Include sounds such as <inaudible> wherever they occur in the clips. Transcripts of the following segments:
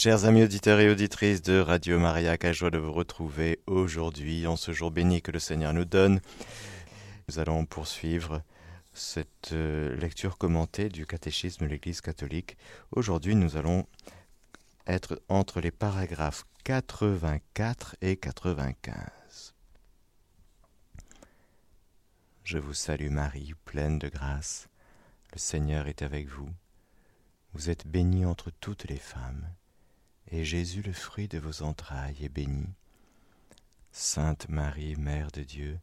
Chers amis auditeurs et auditrices de Radio Maria, quelle joie de vous retrouver aujourd'hui en ce jour béni que le Seigneur nous donne. Nous allons poursuivre cette euh, lecture commentée du catéchisme de l'Église catholique. Aujourd'hui, nous allons être entre les paragraphes 84 et 95. Je vous salue Marie, pleine de grâce. Le Seigneur est avec vous. Vous êtes bénie entre toutes les femmes, et Jésus, le fruit de vos entrailles, est béni. Sainte Marie, Mère de Dieu,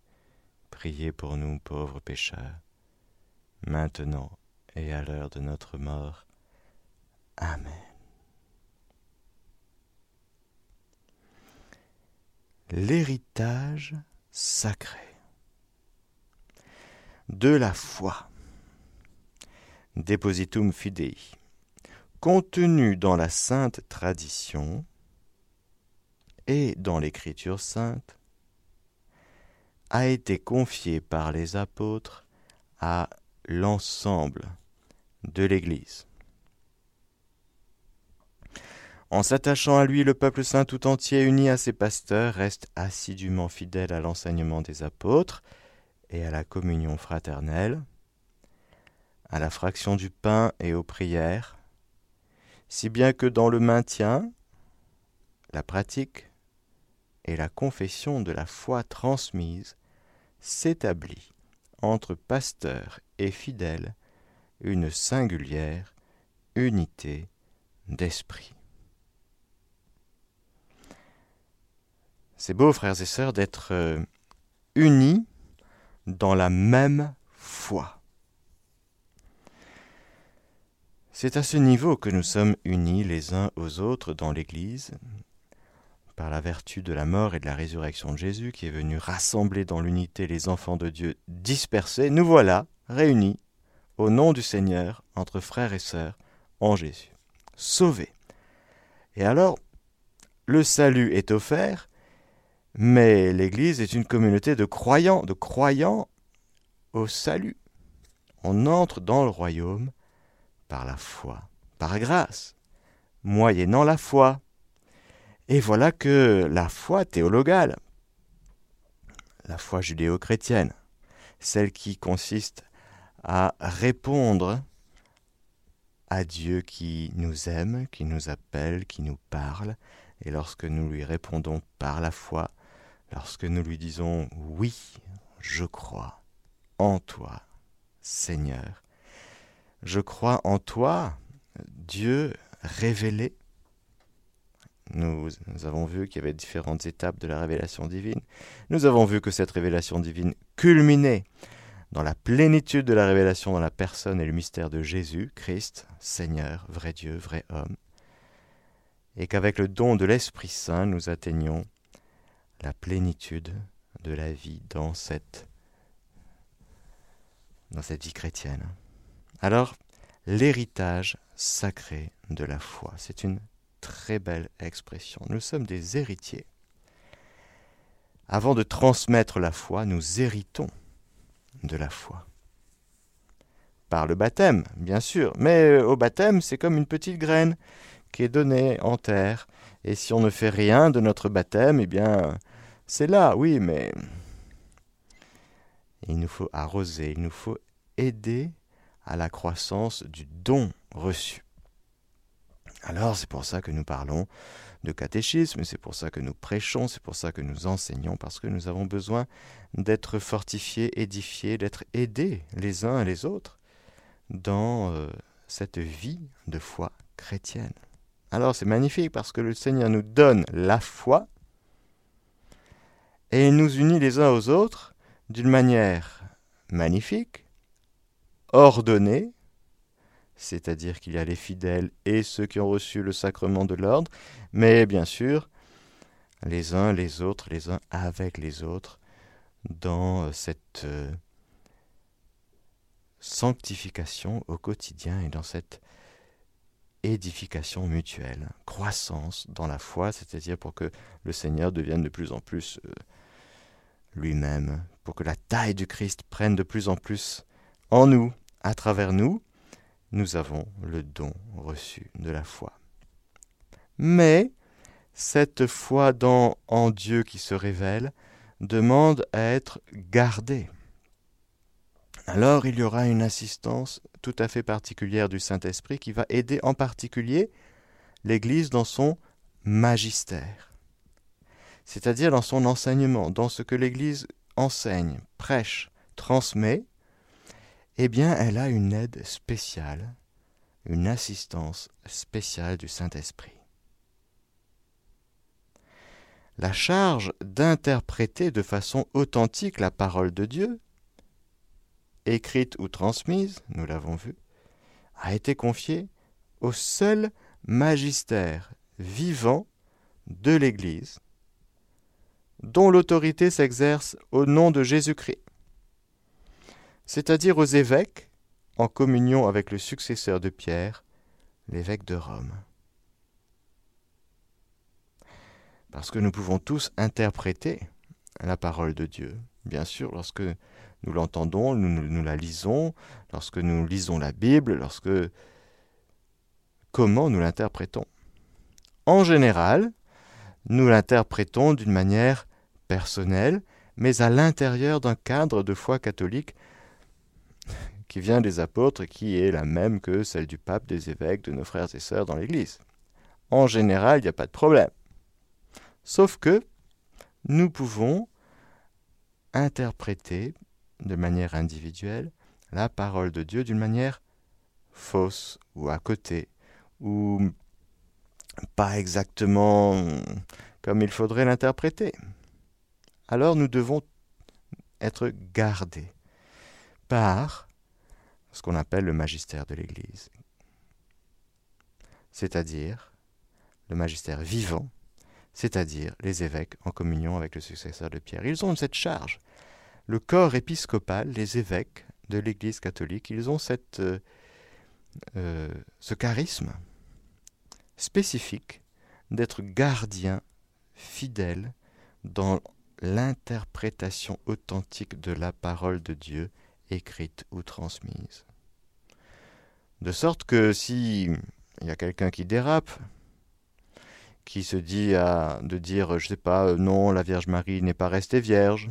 priez pour nous pauvres pécheurs, maintenant et à l'heure de notre mort. Amen. L'héritage sacré de la foi. Depositum Fidei contenu dans la sainte tradition et dans l'écriture sainte, a été confié par les apôtres à l'ensemble de l'Église. En s'attachant à lui, le peuple saint tout entier, uni à ses pasteurs, reste assidûment fidèle à l'enseignement des apôtres et à la communion fraternelle, à la fraction du pain et aux prières, si bien que dans le maintien, la pratique et la confession de la foi transmise s'établit entre pasteurs et fidèles une singulière unité d'esprit. C'est beau, frères et sœurs, d'être euh, unis dans la même foi. C'est à ce niveau que nous sommes unis les uns aux autres dans l'Église, par la vertu de la mort et de la résurrection de Jésus qui est venu rassembler dans l'unité les enfants de Dieu dispersés, nous voilà réunis au nom du Seigneur entre frères et sœurs en Jésus, sauvés. Et alors, le salut est offert, mais l'Église est une communauté de croyants, de croyants au salut. On entre dans le royaume par la foi, par grâce, moyennant la foi. Et voilà que la foi théologale, la foi judéo-chrétienne, celle qui consiste à répondre à Dieu qui nous aime, qui nous appelle, qui nous parle, et lorsque nous lui répondons par la foi, lorsque nous lui disons oui, je crois en toi, Seigneur, je crois en toi, Dieu révélé. Nous, avons vu qu'il y avait différentes étapes de la révélation divine. Nous avons vu que cette révélation divine culminait dans la plénitude de la révélation dans la personne et le mystère de Jésus, Christ, Seigneur, vrai Dieu, vrai homme, et qu'avec le don de l'Esprit Saint, nous atteignions la plénitude de la vie dans cette, dans cette vie chrétienne. Alors, l'héritage sacré de la foi. C'est une très belle expression. Nous sommes des héritiers. Avant de transmettre la foi, nous héritons de la foi. Par le baptême, bien sûr, mais euh, au baptême, c'est comme une petite graine qui est donnée en terre. Et si on ne fait rien de notre baptême, eh bien, c'est là, oui, mais il nous faut arroser, il nous faut aider à la croissance du don reçu. Alors c'est pour ça que nous parlons de catéchisme, c'est pour ça que nous prêchons, c'est pour ça que nous enseignons, parce que nous avons besoin d'être fortifiés, édifiés, d'être aidés les uns et les autres dans euh, cette vie de foi chrétienne. Alors c'est magnifique parce que le Seigneur nous donne la foi et il nous unit les uns aux autres d'une manière magnifique, ordonné, c'est-à-dire qu'il y a les fidèles et ceux qui ont reçu le sacrement de l'ordre, mais bien sûr, les uns les autres, les uns avec les autres, dans cette euh, sanctification au quotidien et dans cette édification mutuelle, croissance dans la foi, c'est-à-dire pour que le Seigneur devienne de plus en plus euh, lui-même, pour que la taille du Christ prenne de plus en plus en nous à travers nous, nous avons le don reçu de la foi. Mais cette foi dans, en Dieu qui se révèle demande à être gardée. Alors il y aura une assistance tout à fait particulière du Saint-Esprit qui va aider en particulier l'Église dans son magistère, c'est-à-dire dans son enseignement, dans ce que l'Église enseigne, prêche, transmet, eh bien elle a une aide spéciale, une assistance spéciale du Saint-Esprit. La charge d'interpréter de façon authentique la parole de Dieu, écrite ou transmise, nous l'avons vu, a été confiée au seul magistère vivant de l'Église, dont l'autorité s'exerce au nom de Jésus-Christ, c'est-à-dire aux évêques, en communion avec le successeur de Pierre, l'évêque de Rome. Parce que nous pouvons tous interpréter la parole de Dieu. Bien sûr, lorsque nous l'entendons, nous, la lisons, lorsque nous lisons la Bible, lorsque... Comment nous l'interprétons? En général, nous l'interprétons d'une manière personnelle, mais à l'intérieur d'un cadre de foi catholique qui vient des apôtres et qui est la même que celle du pape, des évêques, de nos frères et sœurs dans l'Église. En général, il n'y a pas de problème. Sauf que nous pouvons interpréter de manière individuelle la parole de Dieu d'une manière fausse ou à côté, ou pas exactement comme il faudrait l'interpréter. Alors nous devons être gardés par ce qu'on appelle le magistère de l'Église, c'est-à-dire le magistère vivant, c'est-à-dire les évêques en communion avec le successeur de Pierre. Ils ont cette charge. Le corps épiscopal, les évêques de l'Église catholique, ils ont euh, euh, ce charisme spécifique d'être gardiens fidèles dans l'interprétation authentique de la parole de Dieu écrite ou transmise. De sorte que si il y a quelqu'un qui dérape, qui se dit à, de dire, je sais pas, euh, non, la Vierge Marie n'est pas restée vierge,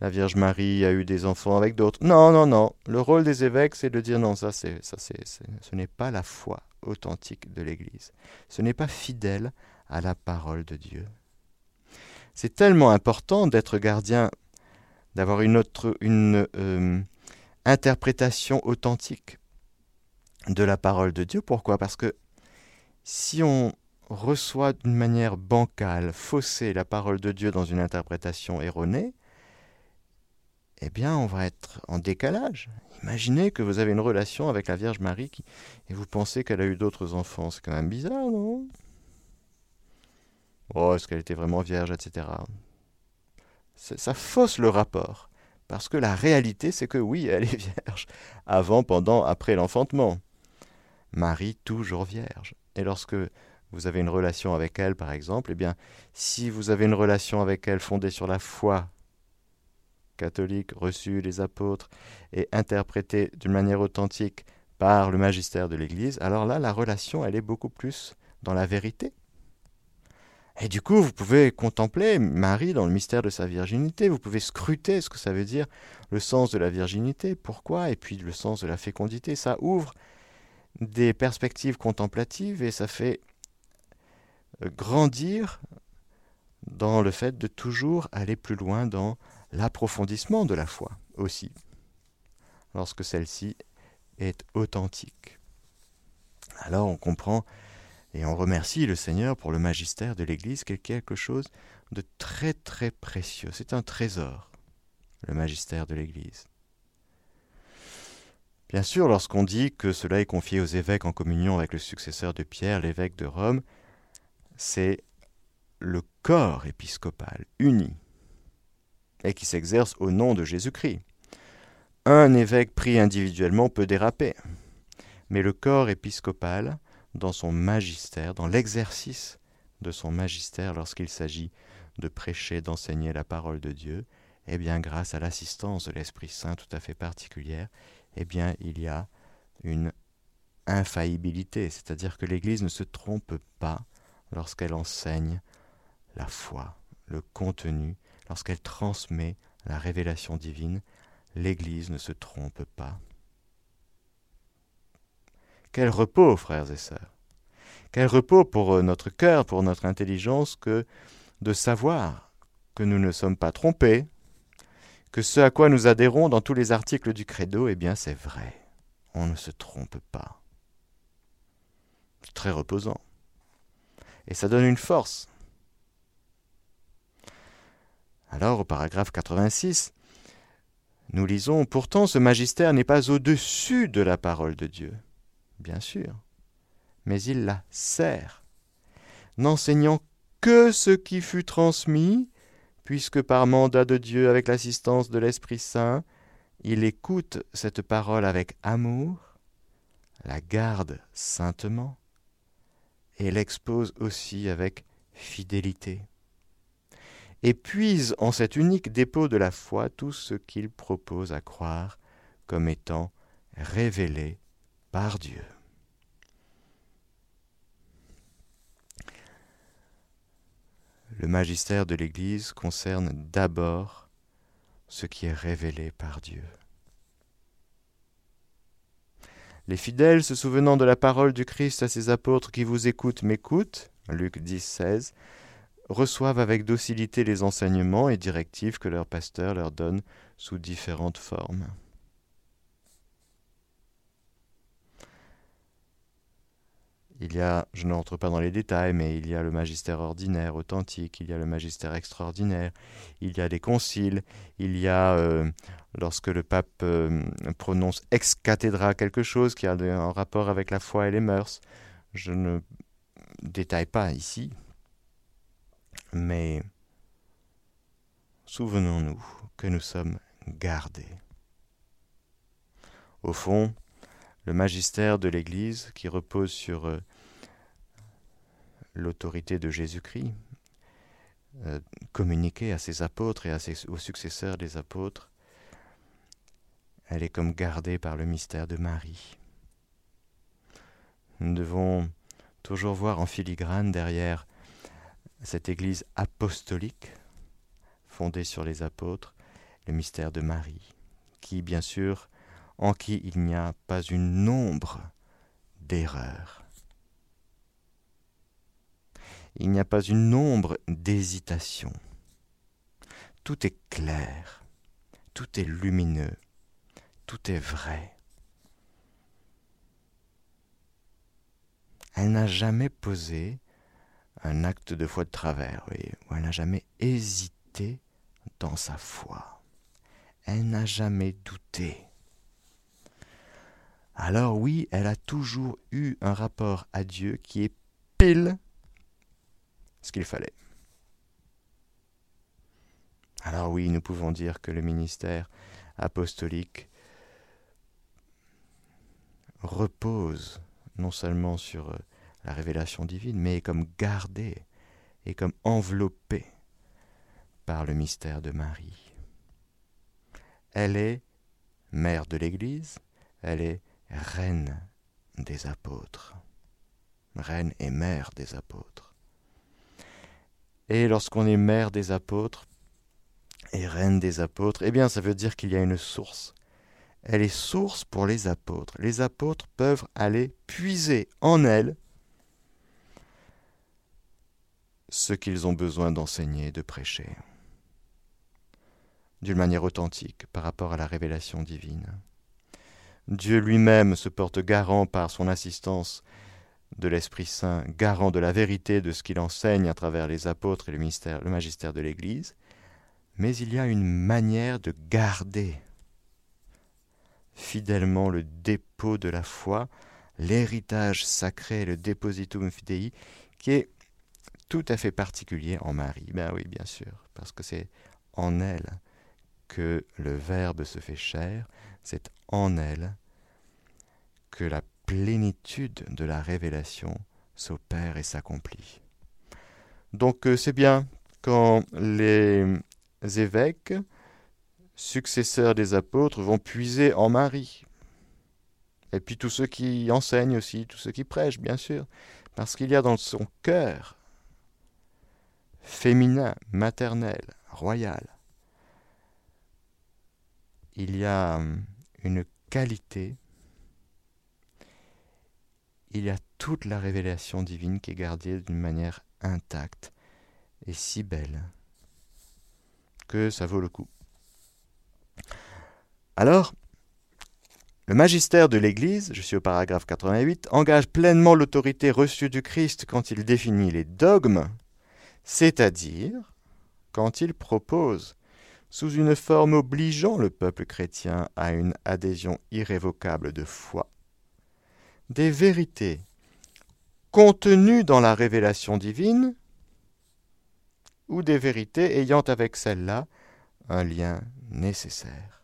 la Vierge Marie a eu des enfants avec d'autres. Non, non, non. Le rôle des évêques, c'est de dire non, ça, c'est, ça, c'est, ce n'est pas la foi authentique de l'Église. Ce n'est pas fidèle à la parole de Dieu. C'est tellement important d'être gardien, d'avoir une autre, une euh, interprétation authentique de la parole de Dieu. Pourquoi? Parce que si on reçoit d'une manière bancale, faussée la parole de Dieu dans une interprétation erronée, eh bien, on va être en décalage. Imaginez que vous avez une relation avec la Vierge Marie et vous pensez qu'elle a eu d'autres enfants. C'est quand même bizarre, non? Oh, est-ce qu'elle était vraiment vierge, etc. Ça fausse le rapport. Parce que la réalité, c'est que oui, elle est <laughs> vierge. Avant, pendant, après l'enfantement. Marie, toujours vierge. Et lorsque vous avez une relation avec elle, par exemple, eh bien, si vous avez une relation avec elle fondée sur la foi catholique reçue des apôtres et interprétée d'une manière authentique par le magistère de l'Église, alors là, la relation, elle est beaucoup plus dans la vérité. Et du coup, vous pouvez contempler Marie dans le mystère de sa virginité, vous pouvez scruter ce que ça veut dire, le sens de la virginité, pourquoi, et puis le sens de la fécondité. Ça ouvre des perspectives contemplatives et ça fait euh, grandir dans le fait de toujours aller plus loin dans l'approfondissement de la foi aussi, lorsque celle-ci est authentique. Alors on comprend et on remercie le Seigneur pour le magistère de l'Église, qui est quelque chose de très très précieux. C'est un trésor, le magistère de l'Église. Bien sûr, lorsqu'on dit que cela est confié aux évêques en communion avec le successeur de Pierre, l'évêque de Rome, c'est le corps épiscopal uni et qui s'exerce au nom de Jésus-Christ. Un évêque pris individuellement peut déraper, mais le corps épiscopal dans son magistère, dans l'exercice de son magistère lorsqu'il s'agit de prêcher, d'enseigner la parole de Dieu, eh bien grâce à l'assistance de l'Esprit Saint tout à fait particulière, eh bien il y a une infaillibilité, c'est-à-dire que l'Église ne se trompe pas lorsqu'elle enseigne la foi, le contenu, lorsqu'elle transmet la révélation divine, l'Église ne se trompe pas. Quel repos, frères et sœurs. Quel repos pour euh, notre cœur, pour notre intelligence, que de savoir que nous ne sommes pas trompés, que ce à quoi nous adhérons dans tous les articles du credo, eh bien c'est vrai. On ne se trompe pas. C'est très reposant. Et ça donne une force. Alors, au paragraphe 86, nous lisons Pourtant, ce magistère n'est pas au-dessus de la parole de Dieu bien sûr, mais il la sert, n'enseignant que ce qui fut transmis, puisque par mandat de Dieu, avec l'assistance de l'Esprit Saint, il écoute cette parole avec amour, la garde saintement, et l'expose aussi avec fidélité, et puise en cet unique dépôt de la foi tout ce qu'il propose à croire comme étant révélé Dieu. Le magistère de l'Église concerne d'abord ce qui est révélé par Dieu. Les fidèles, se souvenant de la parole du Christ à ses apôtres qui vous écoutent, m'écoutent, Luc 10, 16, reçoivent avec docilité les enseignements et directives que leur pasteur leur donne sous différentes formes. Il y a, je n'entre pas dans les détails, mais il y a le magistère ordinaire, authentique, il y a le magistère extraordinaire, il y a des conciles, il y a, euh, lorsque le pape euh, prononce ex cathedra quelque chose qui a un rapport avec la foi et les mœurs. Je ne détaille pas ici, mais souvenons-nous que nous sommes gardés. Au fond, le magistère de l'Église qui repose sur euh, l'autorité de Jésus-Christ, euh, communiquée à ses apôtres et aux successeurs des apôtres, elle est comme gardée par le mystère de Marie. Nous devons toujours voir en filigrane derrière cette Église apostolique, fondée sur les apôtres, le mystère de Marie, qui, bien sûr, en qui il n'y a pas une ombre d'erreur. Il n'y a pas une ombre d'hésitation. Tout est clair, tout est lumineux, tout est vrai. Elle n'a jamais posé un acte de foi de travers, oui, ou elle n'a jamais hésité dans sa foi. Elle n'a jamais douté alors oui, elle a toujours eu un rapport à Dieu qui est pile ce qu'il fallait. Alors oui, nous pouvons dire que le ministère apostolique repose non seulement sur euh, la révélation divine, mais est comme gardé et comme enveloppé par le mystère de Marie. Elle est mère de l'Église, elle est reine des apôtres, reine et mère des apôtres. Et lorsqu'on est mère des apôtres et reine des apôtres, eh bien ça veut dire qu'il y a une source. Elle est source pour les apôtres. Les apôtres peuvent aller puiser en elle ce qu'ils ont besoin d'enseigner, de prêcher, d'une manière authentique par rapport à la révélation divine. Dieu lui-même se porte garant par son assistance de l'Esprit Saint, garant de la vérité de ce qu'il enseigne à travers les apôtres et le, magistère de l'Église, mais il y a une manière de garder fidèlement le dépôt de la foi, l'héritage sacré, le depositum fidei, qui est tout à fait particulier en Marie. Ben oui, bien sûr, parce que c'est en elle que le Verbe se fait chair, c'est en elle que la plénitude de la révélation s'opère et s'accomplit. Donc euh, c'est bien quand les évêques, successeurs des apôtres, vont puiser en Marie. Et puis tous ceux qui enseignent aussi, tous ceux qui prêchent, bien sûr, parce qu'il y a dans son cœur féminin, maternel, royal. Il y a hum, une qualité, il y a toute la révélation divine qui est gardée d'une manière intacte et si belle que ça vaut le coup. Alors, le magistère de l'Église, je suis au paragraphe 88, engage pleinement l'autorité reçue du Christ quand il définit les dogmes, c'est-à-dire quand il propose, sous une forme obligeant le peuple chrétien à une adhésion irrévocable de foi, des vérités contenues dans la révélation divine ou des vérités ayant avec celle-là un lien nécessaire.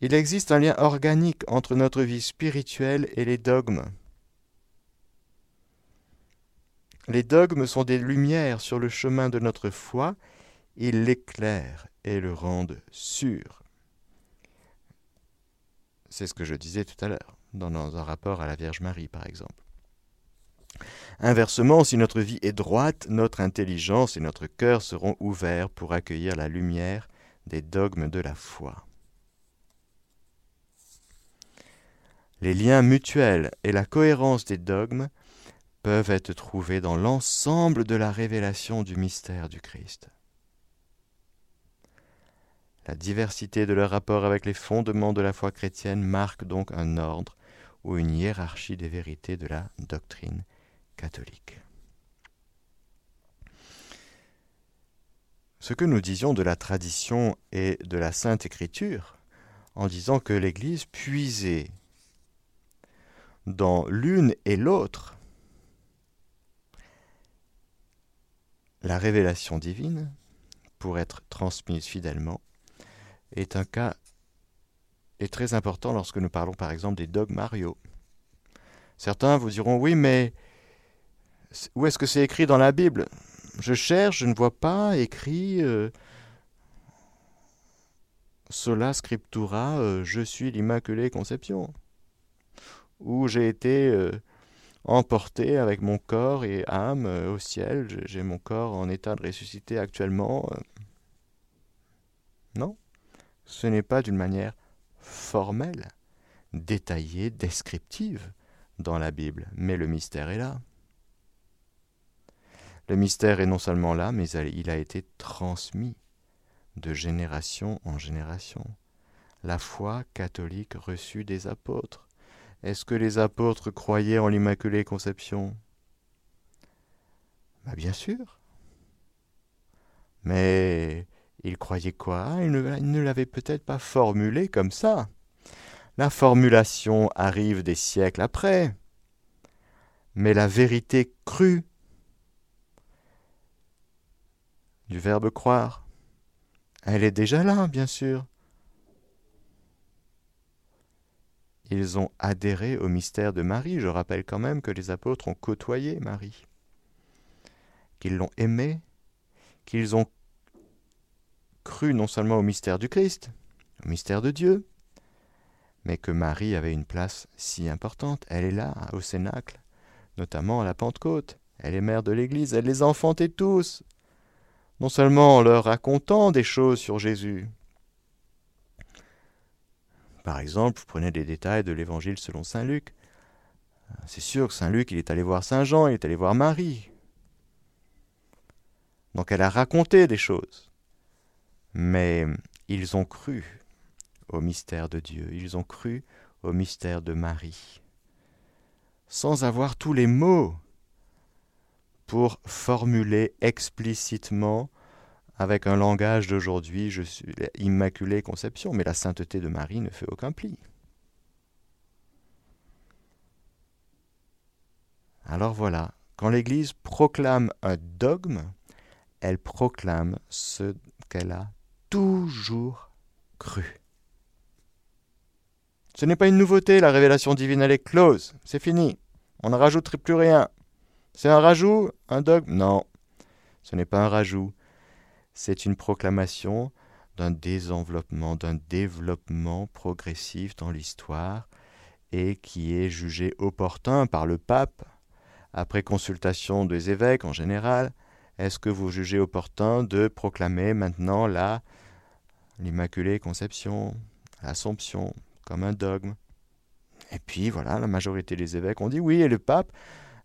Il existe un lien organique entre notre vie spirituelle et les dogmes. Les dogmes sont des lumières sur le chemin de notre foi, ils l'éclairent et le rendent sûr. C'est ce que je disais tout à l'heure, dans un rapport à la Vierge Marie par exemple. Inversement, si notre vie est droite, notre intelligence et notre cœur seront ouverts pour accueillir la lumière des dogmes de la foi. Les liens mutuels et la cohérence des dogmes peuvent être trouvés dans l'ensemble de la révélation du mystère du Christ. La diversité de leur rapport avec les fondements de la foi chrétienne marque donc un ordre ou une hiérarchie des vérités de la doctrine catholique. Ce que nous disions de la tradition et de la Sainte Écriture, en disant que l'Église puisait dans l'une et l'autre la révélation divine pour être transmise fidèlement est un cas est très important lorsque nous parlons par exemple des dogmes Mario. Certains vous diront oui mais où est-ce que c'est écrit dans la Bible? Je cherche, je ne vois pas écrit euh, Sola Scriptura, euh, je suis l'Immaculée Conception. Où j'ai été euh, emporté avec mon corps et âme au ciel, j'ai mon corps en état de ressuscité actuellement. Non, ce n'est pas d'une manière formelle, détaillée, descriptive dans la Bible, mais le mystère est là. Le mystère est non seulement là, mais il a été transmis de génération en génération. La foi catholique reçue des apôtres. Est-ce que les apôtres croyaient en l'Immaculée Conception? Bah, Bien sûr. Mais ils croyaient quoi? Ils ne, l'avaient peut-être pas formulé comme ça. La formulation arrive des siècles après. Mais la vérité crue du verbe croire. Elle est déjà là, bien sûr. Ils ont adhéré au mystère de Marie. Je rappelle quand même que les apôtres ont côtoyé Marie, qu'ils l'ont aimée, qu'ils ont cru non seulement au mystère du Christ, au mystère de Dieu, mais que Marie avait une place si importante. Elle est là, au Cénacle, notamment à la Pentecôte. Elle est mère de l'Église, elle les enfantait tous non seulement en leur racontant des choses sur Jésus. Par exemple, vous prenez des détails de l'évangile selon Saint Luc. C'est sûr que Saint Luc, il est allé voir Saint Jean, il est allé voir Marie. Donc elle a raconté des choses. Mais ils ont cru au mystère de Dieu, ils ont cru au mystère de Marie, sans avoir tous les mots pour formuler explicitement avec un langage d'aujourd'hui, je suis l'Immaculée Conception, mais la sainteté de Marie ne fait aucun pli. Alors voilà, quand l'Église proclame un dogme, elle proclame ce qu'elle a toujours cru. Ce n'est pas une nouveauté, la révélation divine, elle est close, c'est fini, on ne rajouterait plus rien. C'est un rajout Un dogme? Non, ce n'est pas un rajout. C'est une proclamation d'un désenveloppement, d'un développement progressif dans l'histoire et qui est jugé opportun par le pape après consultation des évêques en général, est-ce que vous jugez opportun de proclamer maintenant la l'Immaculée Conception, l'Assomption, comme un dogme Et puis voilà, la majorité des évêques ont dit oui, et le pape,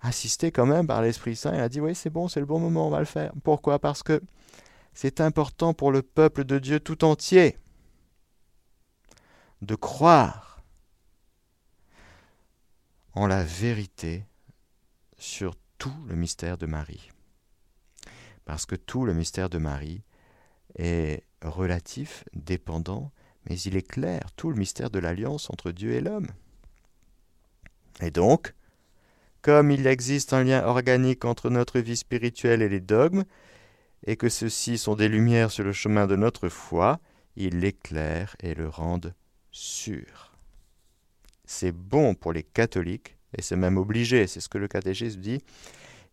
assisté quand même par l'Esprit Saint, il a dit oui, c'est bon, c'est le bon moment, on va le faire. Pourquoi? Parce que c'est important pour le peuple de Dieu tout entier de croire en la vérité sur tout le mystère de Marie. Parce que tout le mystère de Marie est relatif, dépendant, mais il est clair, tout le mystère de l'alliance entre Dieu et l'homme. Et donc, comme il existe un lien organique entre notre vie spirituelle et les dogmes, et que ceux-ci sont des lumières sur le chemin de notre foi, il l'éclaire et le rendent sûr. C'est bon pour les catholiques, et c'est même obligé, c'est ce que le catéchisme dit.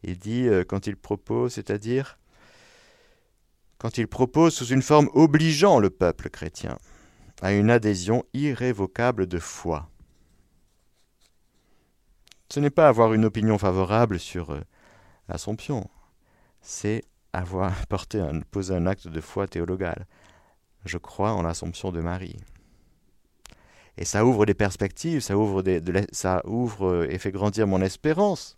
Il dit euh, quand il propose, c'est-à-dire quand il propose sous une forme obligeant le peuple chrétien à une adhésion irrévocable de foi. Ce n'est pas avoir une opinion favorable sur euh, l'Assomption, c'est avoir <laughs> un, poser un acte de foi théologale. Je crois en l'Assomption de Marie. Et ça ouvre des perspectives, ça ouvre, des, ça ouvre euh, et fait grandir mon espérance.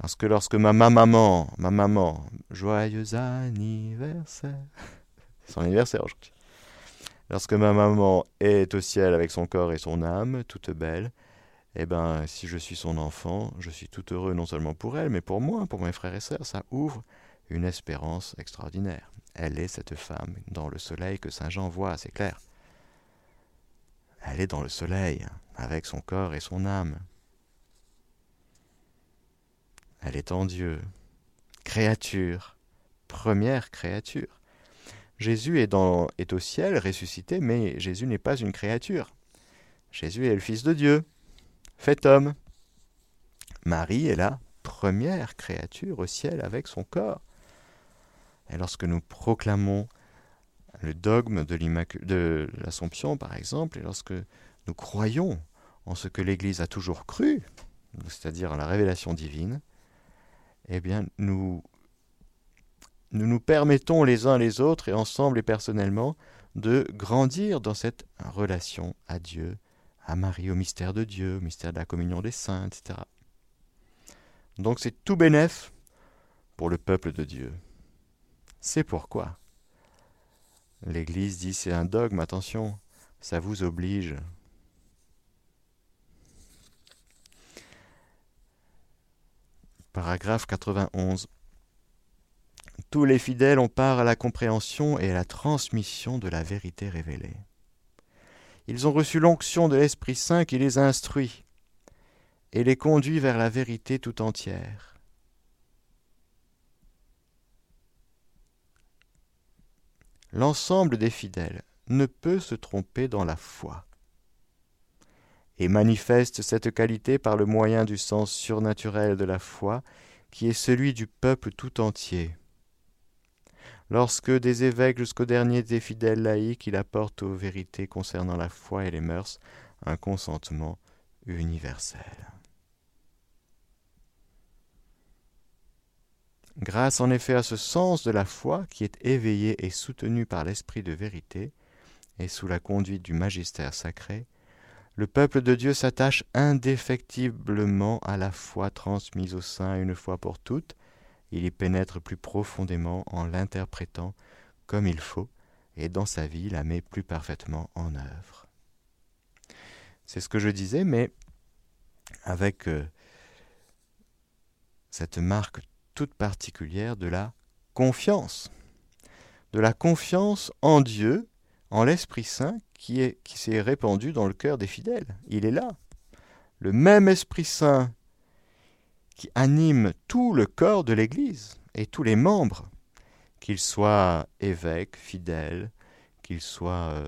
Parce que lorsque ma maman, ma maman, joyeux anniversaire, <laughs> son anniversaire aujourd'hui. Lorsque ma maman est au ciel avec son corps et son âme, toute belle, eh ben, si je suis son enfant, je suis tout heureux non seulement pour elle, mais pour moi, pour mes frères et sœurs. Ça ouvre une espérance extraordinaire. Elle est cette femme dans le soleil que Saint Jean voit, c'est clair. Elle est dans le soleil, avec son corps et son âme. Elle est en Dieu, créature, première créature. Jésus est, au ciel, ressuscité, mais Jésus n'est pas une créature. Jésus est le Fils de Dieu, fait homme. Marie est la première créature au ciel avec son corps. Et lorsque nous proclamons le dogme de l'Assomption, par exemple, et lorsque nous croyons en ce que l'Église a toujours cru, c'est-à-dire en la révélation divine, eh bien, nous, nous nous permettons les uns les autres, et ensemble et personnellement, de grandir dans cette relation à Dieu, à Marie, au mystère de Dieu, au mystère de la communion des saints, etc. Donc c'est tout bénef pour le peuple de Dieu. C'est pourquoi l'Église dit c'est un dogme, attention, ça vous oblige. Paragraphe 91. Tous les fidèles ont part à la compréhension et à la transmission de la vérité révélée. Ils ont reçu l'onction de l'Esprit Saint qui les instruit et les conduit vers la vérité tout entière. l'ensemble des fidèles ne peut se tromper dans la foi et manifeste cette qualité par le moyen du sens surnaturel de la foi qui est celui du peuple tout entier. Lorsque des évêques jusqu'au dernier des fidèles laïcs, il apporte aux vérités concernant la foi et les mœurs un consentement universel. Grâce en effet à ce sens de la foi qui est éveillé et soutenu par l'Esprit de vérité, et sous la conduite du magistère sacré, le peuple de Dieu s'attache indéfectiblement à la foi transmise au sein une fois pour toutes, il y pénètre plus profondément en l'interprétant comme il faut, et dans sa vie la met plus parfaitement en œuvre. C'est ce que je disais, mais avec euh, cette marque toute particulière de la confiance. De la confiance en Dieu, en l'Esprit Saint qui est qui s'est répandu dans le cœur des fidèles. Il est là. Le même Esprit Saint qui anime tout le corps de l'Église et tous les membres, qu'ils soient évêques, fidèles, qu'ils soient euh,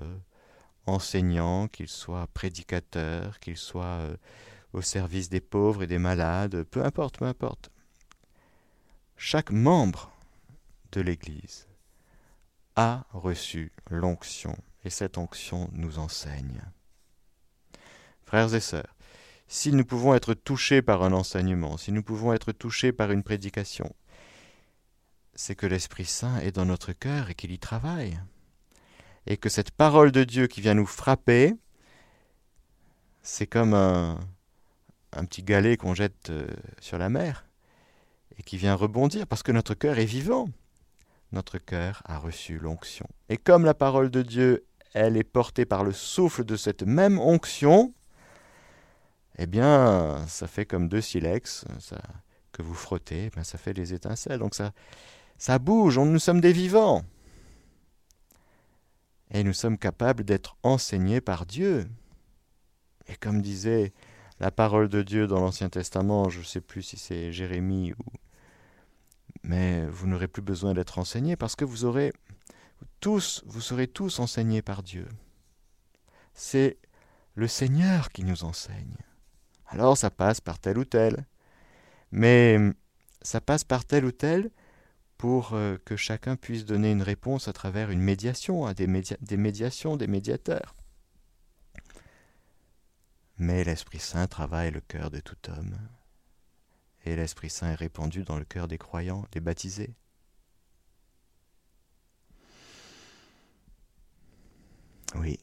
enseignants, qu'ils soient prédicateurs, qu'ils soient euh, au service des pauvres et des malades, peu importe, peu importe chaque membre de l'Église a reçu l'onction, et cette onction nous enseigne. Frères et sœurs, si nous pouvons être touchés par un enseignement, si nous pouvons être touchés par une prédication, c'est que l'Esprit Saint est dans notre cœur et qu'il y travaille. Et que cette parole de Dieu qui vient nous frapper, c'est comme un, petit galet qu'on jette euh, sur la mer et qui vient rebondir parce que notre cœur est vivant. Notre cœur a reçu l'onction. Et comme la parole de Dieu, elle est portée par le souffle de cette même onction, eh bien, ça fait comme deux silex que vous frottez, eh ça fait des étincelles. Donc ça, ça bouge, nous sommes des vivants. Et nous sommes capables d'être enseignés par Dieu. Et comme disait la parole de Dieu dans l'Ancien Testament, je ne sais plus si c'est Jérémie ou... Mais vous n'aurez plus besoin d'être enseigné parce que vous aurez tous, vous serez tous enseignés par Dieu. C'est le Seigneur qui nous enseigne. Alors ça passe par tel ou tel. Mais ça passe par tel ou tel pour euh, que chacun puisse donner une réponse à travers une médiation, à des, des médiations, des médiateurs. Mais l'Esprit Saint travaille le cœur de tout homme. Et l'Esprit Saint est répandu dans le cœur des croyants, des baptisés. Oui,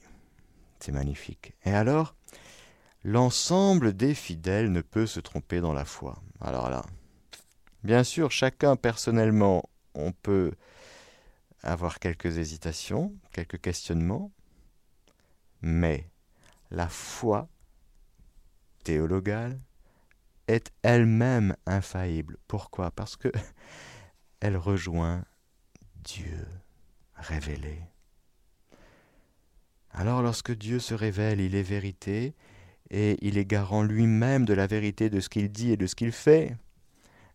c'est magnifique. Et alors, l'ensemble des fidèles ne peut se tromper dans la foi. Alors là, bien sûr, chacun personnellement, on peut avoir quelques hésitations, quelques questionnements, mais la foi théologale est elle-même infaillible. Pourquoi? Parce que <laughs> elle rejoint Dieu révélé. Alors lorsque Dieu se révèle, il est vérité, et il est garant lui-même de la vérité de ce qu'il dit et de ce qu'il fait.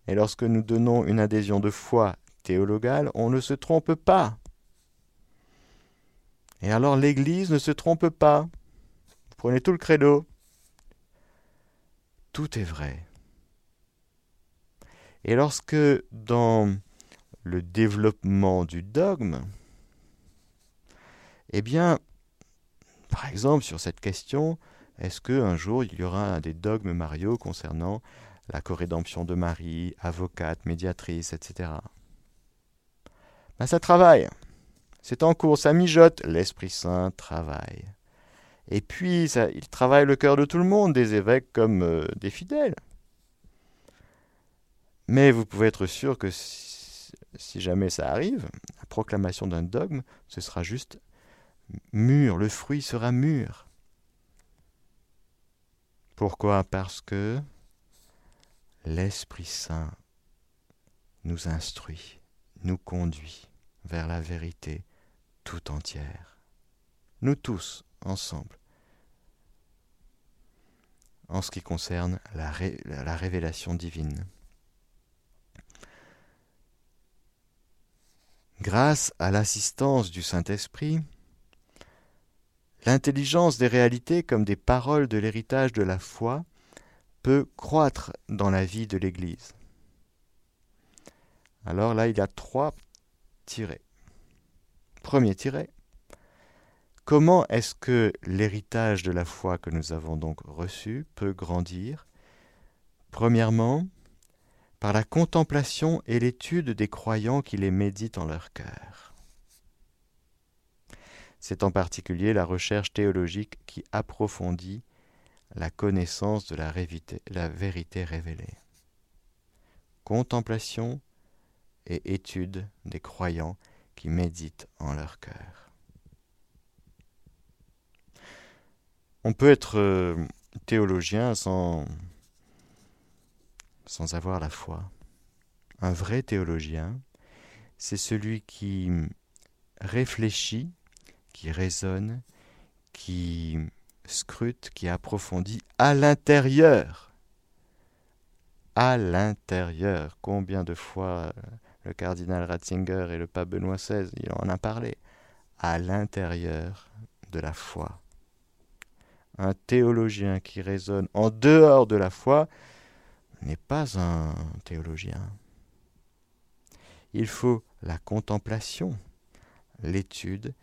Et lorsque nous donnons une adhésion de foi théologale, on ne se trompe pas. Et alors l'Église ne se trompe pas. Prenez tout le credo tout est vrai. Et lorsque dans le développement du dogme, eh bien, par exemple, sur cette question, est-ce qu'un jour il y aura des dogmes Mario concernant la corédemption de Marie, avocate, médiatrice, etc. Ben, ça travaille. C'est en cours, ça mijote. L'Esprit Saint travaille. Et puis, ça, il travaille le cœur de tout le monde, des évêques comme euh, des fidèles. Mais vous pouvez être sûr que si, jamais ça arrive, la proclamation d'un dogme, ce sera juste mûr, le fruit sera mûr. Pourquoi? Parce que l'Esprit Saint nous instruit, nous conduit vers la vérité tout entière. Nous tous, ensemble en ce qui concerne la révélation divine. Grâce à l'assistance du Saint-Esprit, l'intelligence des réalités comme des paroles de l'héritage de la foi peut croître dans la vie de l'Église. Alors là, il y a trois tirets. Premier tiret, Comment est-ce que l'héritage de la foi que nous avons donc reçu peut grandir? Premièrement, par la contemplation et l'étude des croyants qui les méditent en leur cœur. C'est en particulier la recherche théologique qui approfondit la connaissance de la, la vérité révélée. Contemplation et étude des croyants qui méditent en leur cœur. On peut être euh, théologien sans, sans avoir la foi. Un vrai théologien, c'est celui qui réfléchit, qui raisonne, qui scrute, qui approfondit à l'intérieur. À l'intérieur. Combien de fois euh, le cardinal Ratzinger et le pape Benoît XVI, il en a parlé. À l'intérieur de la foi un théologien qui raisonne en dehors de la foi n'est pas un théologien. Il faut la contemplation, l'étude,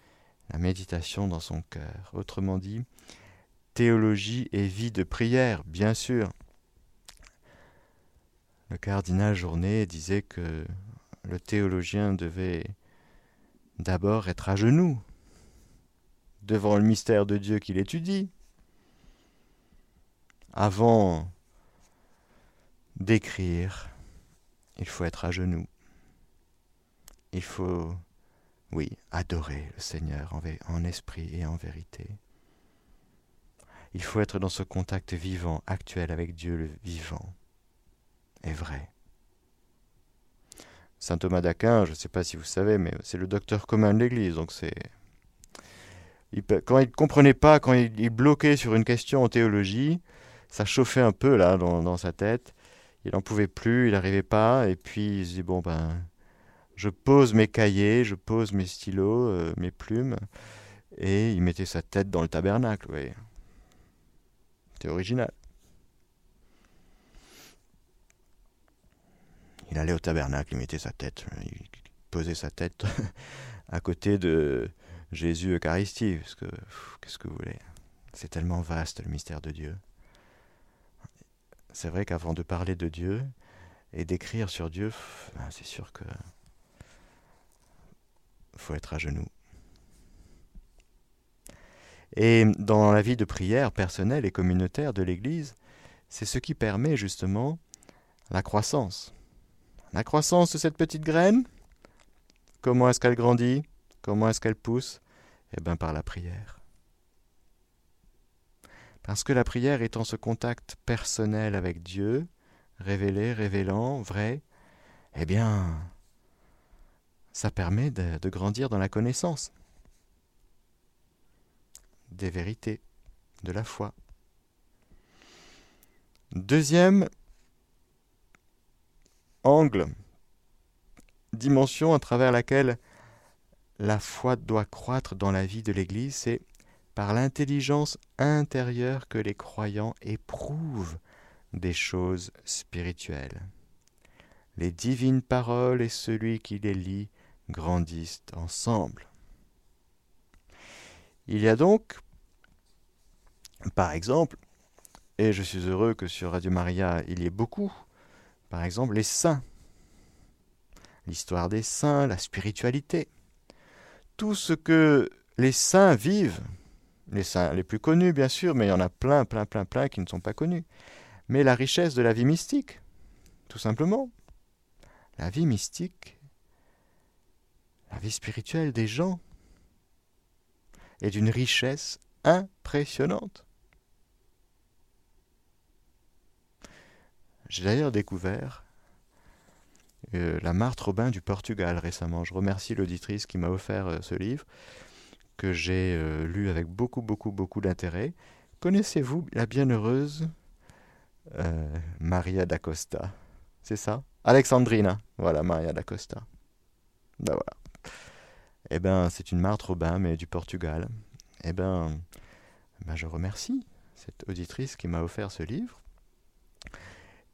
la méditation dans son cœur. Autrement dit, théologie et vie de prière, bien sûr. Le cardinal Journet disait que le théologien devait d'abord être à genoux devant le mystère de Dieu qu'il étudie, avant d'écrire, il faut être à genoux. Il faut, oui, adorer le Seigneur en, esprit et en vérité. Il faut être dans ce contact vivant, actuel avec Dieu le vivant et vrai. Saint Thomas d'Aquin, je ne sais pas si vous savez, mais c'est le docteur commun de l'Église, donc c'est... quand il ne comprenait pas, quand il, bloquait sur une question en théologie, ça chauffait un peu là dans, sa tête. Il n'en pouvait plus, il n'arrivait pas, et puis il se dit bon ben, je pose mes cahiers, je pose mes stylos, euh, mes plumes, et il mettait sa tête dans le tabernacle. Oui. C'est original. il allait au tabernacle, il mettait sa tête, il posait sa tête <laughs> à côté de Jésus Eucharistie, parce que qu'est-ce que vous voulez C'est tellement vaste le mystère de Dieu. C'est vrai qu'avant de parler de Dieu et d'écrire sur Dieu, ben, c'est sûr que faut être à genoux. Et dans la vie de prière personnelle et communautaire de l'Église, c'est ce qui permet justement la croissance. La croissance de cette petite graine, comment est-ce qu'elle grandit Comment est-ce qu'elle pousse? Eh bien par la prière. Parce que la prière étant ce contact personnel avec Dieu, révélé, révélant, vrai, eh bien, ça permet de, grandir dans la connaissance des vérités, de la foi. Deuxième angle, dimension à travers laquelle la foi doit croître dans la vie de l'Église, c'est par l'intelligence intérieure que les croyants éprouvent des choses spirituelles. Les divines paroles et celui qui les lit grandissent ensemble. Il y a donc, par exemple, et je suis heureux que sur Radio Maria il y ait beaucoup par exemple, les saints, l'histoire des saints, la spiritualité, tout ce que les saints vivent, les saints les plus connus bien sûr, mais il y en a plein, plein, plein, plein qui ne sont pas connus, mais la richesse de la vie mystique, tout simplement. La vie mystique, la vie spirituelle des gens est d'une richesse impressionnante. J'ai d'ailleurs découvert euh, la Marthe Robin du Portugal récemment. Je remercie l'auditrice qui m'a offert euh, ce livre, que j'ai euh, lu avec beaucoup, beaucoup, beaucoup d'intérêt. Connaissez-vous la bienheureuse Maria da Costa? C'est ça? Alexandrina. Voilà, Maria da Costa. Ben voilà. Eh ben, c'est une Marthe Robin, mais du Portugal. Eh ben, ben je remercie cette auditrice qui m'a offert ce livre.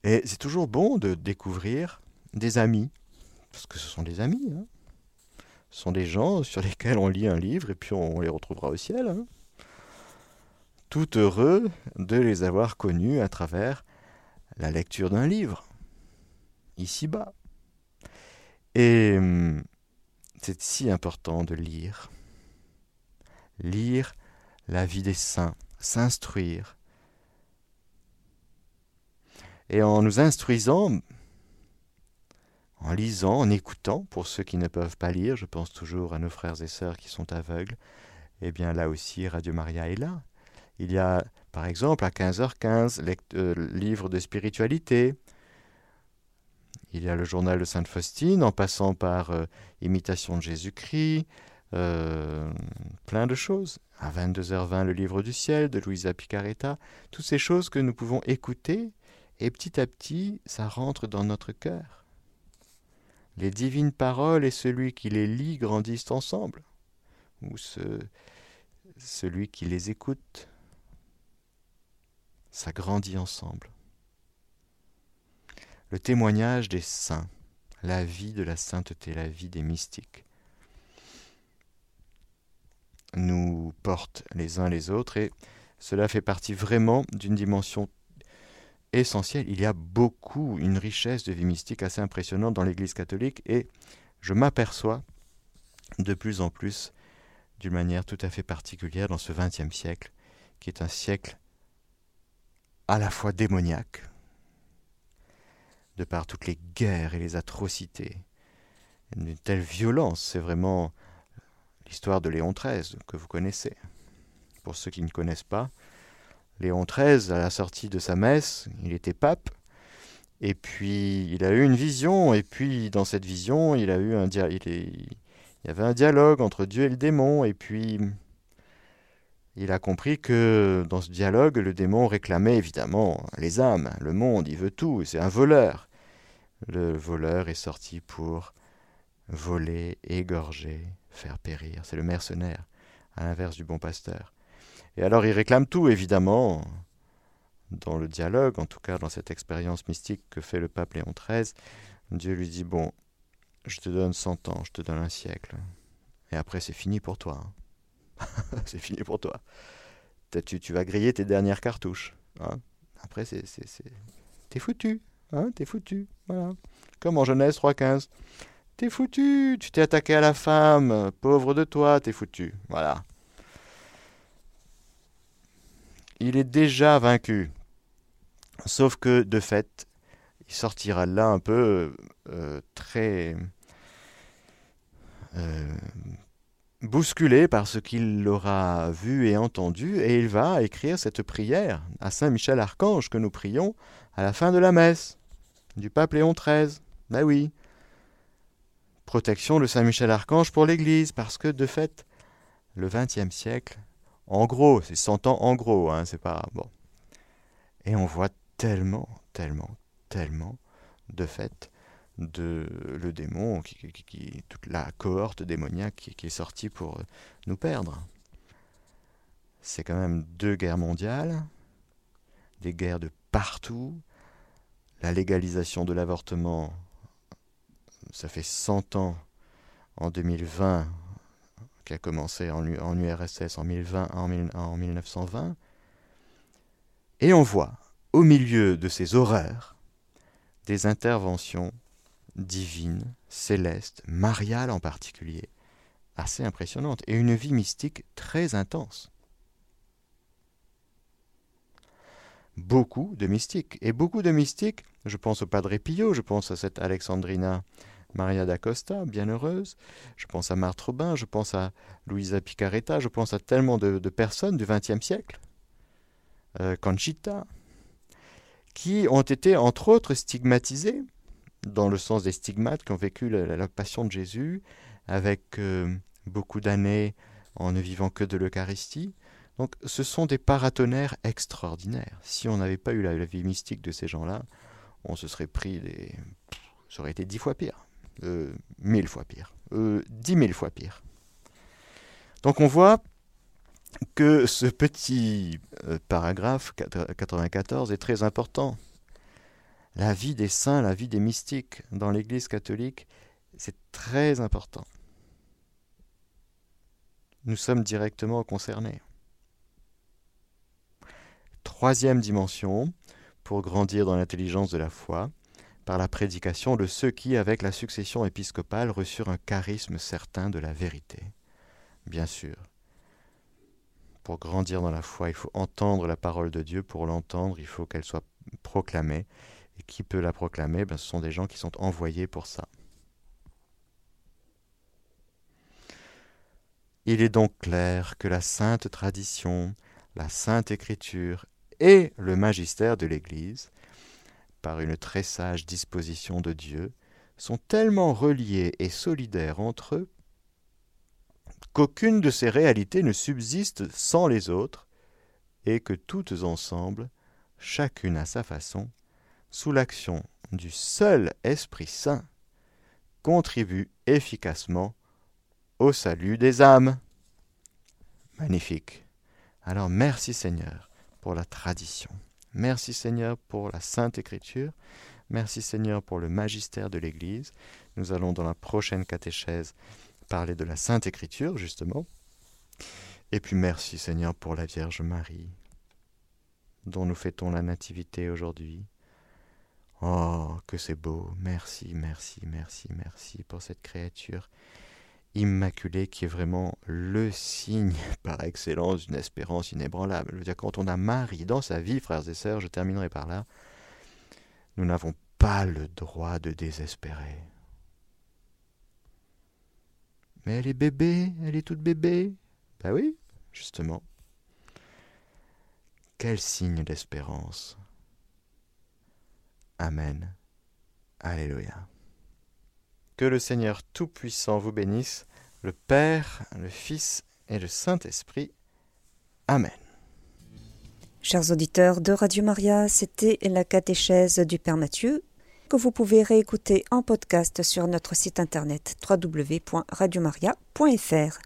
Et c'est toujours bon de découvrir des amis, parce que ce sont des amis. Hein. Sont des gens sur lesquels on lit un livre et puis on les retrouvera au ciel. Hein. Tout heureux de les avoir connus à travers la lecture d'un livre, ici-bas. Et hum, c'est si important de lire. Lire la vie des saints, s'instruire, et en nous instruisant, en lisant, en écoutant, pour ceux qui ne peuvent pas lire, je pense toujours à nos frères et sœurs qui sont aveugles, eh bien là aussi Radio Maria est là. Il y a par exemple à 15h15 euh, livre de spiritualité. Il y a le journal de Sainte Faustine en passant par euh, Imitation de Jésus-Christ, euh, plein de choses. À 22h20 le livre du ciel de Louisa Picaretta, toutes ces choses que nous pouvons écouter et petit à petit, ça rentre dans notre cœur. Les divines paroles et celui qui les lit grandissent ensemble, ou ce, celui qui les écoute, ça grandit ensemble. Le témoignage des saints, la vie de la sainteté, la vie des mystiques, nous porte les uns les autres et Cela fait partie vraiment d'une dimension essentielle. Il y a beaucoup, une richesse de vie mystique assez impressionnante dans l'Église catholique et je m'aperçois de plus en plus d'une manière tout à fait particulière dans ce XXe siècle, qui est un siècle à la fois démoniaque, de par toutes les guerres et les atrocités, une telle violence, c'est vraiment l'histoire de Léon XIII que vous connaissez. Pour ceux qui ne connaissent pas, Léon XIII, à la sortie de sa messe, il était pape, et puis il a eu une vision, et puis dans cette vision, il a eu un il, y avait un dialogue entre Dieu et le démon, et puis il a compris que dans ce dialogue, le démon réclamait évidemment les âmes, le monde, il veut tout, c'est un voleur. Le voleur est sorti pour voler, égorger, faire périr. C'est le mercenaire, à l'inverse du bon pasteur. Et alors il réclame tout, évidemment, dans le dialogue, en tout cas dans cette expérience mystique que fait le pape Léon XIII. Dieu lui dit, bon, je te donne cent ans, je te donne un siècle. Et après, c'est fini pour toi. Hein. <laughs> c'est fini pour toi. Tu, tu, vas griller tes dernières cartouches. Hein. Après, c'est, t'es foutu. Hein, t'es foutu. Voilà. Comme en Genèse 3.15. T'es foutu, tu t'es attaqué à la femme, pauvre de toi, t'es foutu. Voilà. Il est déjà vaincu. Sauf que, de fait, il sortira là un peu euh, très euh, bousculé par ce qu'il aura vu et entendu, et il va écrire cette prière à Saint Michel Archange que nous prions à la fin de la messe du pape Léon XIII. Ben oui, protection de Saint Michel Archange pour l'Église, parce que de fait, le XXe siècle, en gros, c'est 100 ans en gros, hein, c'est pas bon. Et on voit tellement, tellement, tellement, de fait, de le démon, toute la cohorte démoniaque qui, qui est sortie pour nous perdre. C'est quand même deux guerres mondiales, des guerres de partout, la légalisation de l'avortement ça fait 100 ans, en 2020, qui a commencé en, URSS en, 1020, en, 1920, et on voit, au milieu de ces horreurs, des interventions divines, célestes, mariales en particulier, assez impressionnantes, et une vie mystique très intense. Beaucoup de mystiques. Et beaucoup de mystiques, je pense au Padre Pio, je pense à cette Alexandrina Maria d'Acosta, bienheureuse, je pense à Marthe Robin, je pense à Luisa Picaretta, je pense à tellement de, personnes du XXe siècle, euh, qui ont été entre autres stigmatisées, dans le sens des stigmates qui ont vécu la, passion de Jésus, avec euh, beaucoup d'années en ne vivant que de l'Eucharistie. Donc ce sont des paratonnerres extraordinaires. Si on n'avait pas eu la, la vie mystique de ces gens-là, on se serait pris des... Ça aurait été dix fois pire mille fois pire, euh, dix mille fois pire. Donc on voit que ce petit euh, paragraphe 94 est très important. La vie des saints, la vie des mystiques dans l'Église catholique, c'est très important. Nous sommes directement concernés. Troisième dimension, pour grandir dans l'intelligence de la foi, par la prédication de ceux qui, avec la succession épiscopale, reçurent un charisme certain de la vérité. Bien sûr, pour grandir dans la foi, il faut entendre la parole de Dieu. Pour l'entendre, il faut qu'elle soit proclamée. Et qui peut la proclamer? Ben, Ce sont des gens qui sont envoyés pour ça. Il est donc clair que la sainte tradition, la sainte écriture et le magistère de l'Église par une très sage disposition de Dieu, sont tellement reliés et solidaires entre eux qu'aucune de ces réalités ne subsiste sans les autres, et que toutes ensemble, chacune à sa façon, sous l'action du seul Esprit Saint, contribuent efficacement au salut des âmes. Magnifique. Alors merci Seigneur pour la tradition. Merci Seigneur pour la Sainte Écriture. Merci Seigneur pour le magistère de l'Église. Nous allons dans la prochaine catéchèse parler de la Sainte Écriture, justement. Et puis merci Seigneur pour la Vierge Marie. dont nous fêtons la nativité aujourd'hui. Oh, que c'est beau. Merci, merci, merci, merci pour cette créature immaculée qui est vraiment le signe <laughs> par excellence d'une espérance inébranlable. Je veux dire, quand on a Marie dans sa vie, frères et sœurs, je terminerai par là, nous n'avons pas le droit de désespérer. Mais elle est bébé, elle est toute bébé. Ben oui, justement. Quel signe d'espérance. Amen. Alléluia. Que le Seigneur Tout-Puissant vous bénisse, le Père, le Fils et le Saint-Esprit. Amen. Chers auditeurs de Radio Maria, c'était la catéchèse du Père Mathieu que vous pouvez réécouter en podcast sur notre site internet www.radiomaria.fr.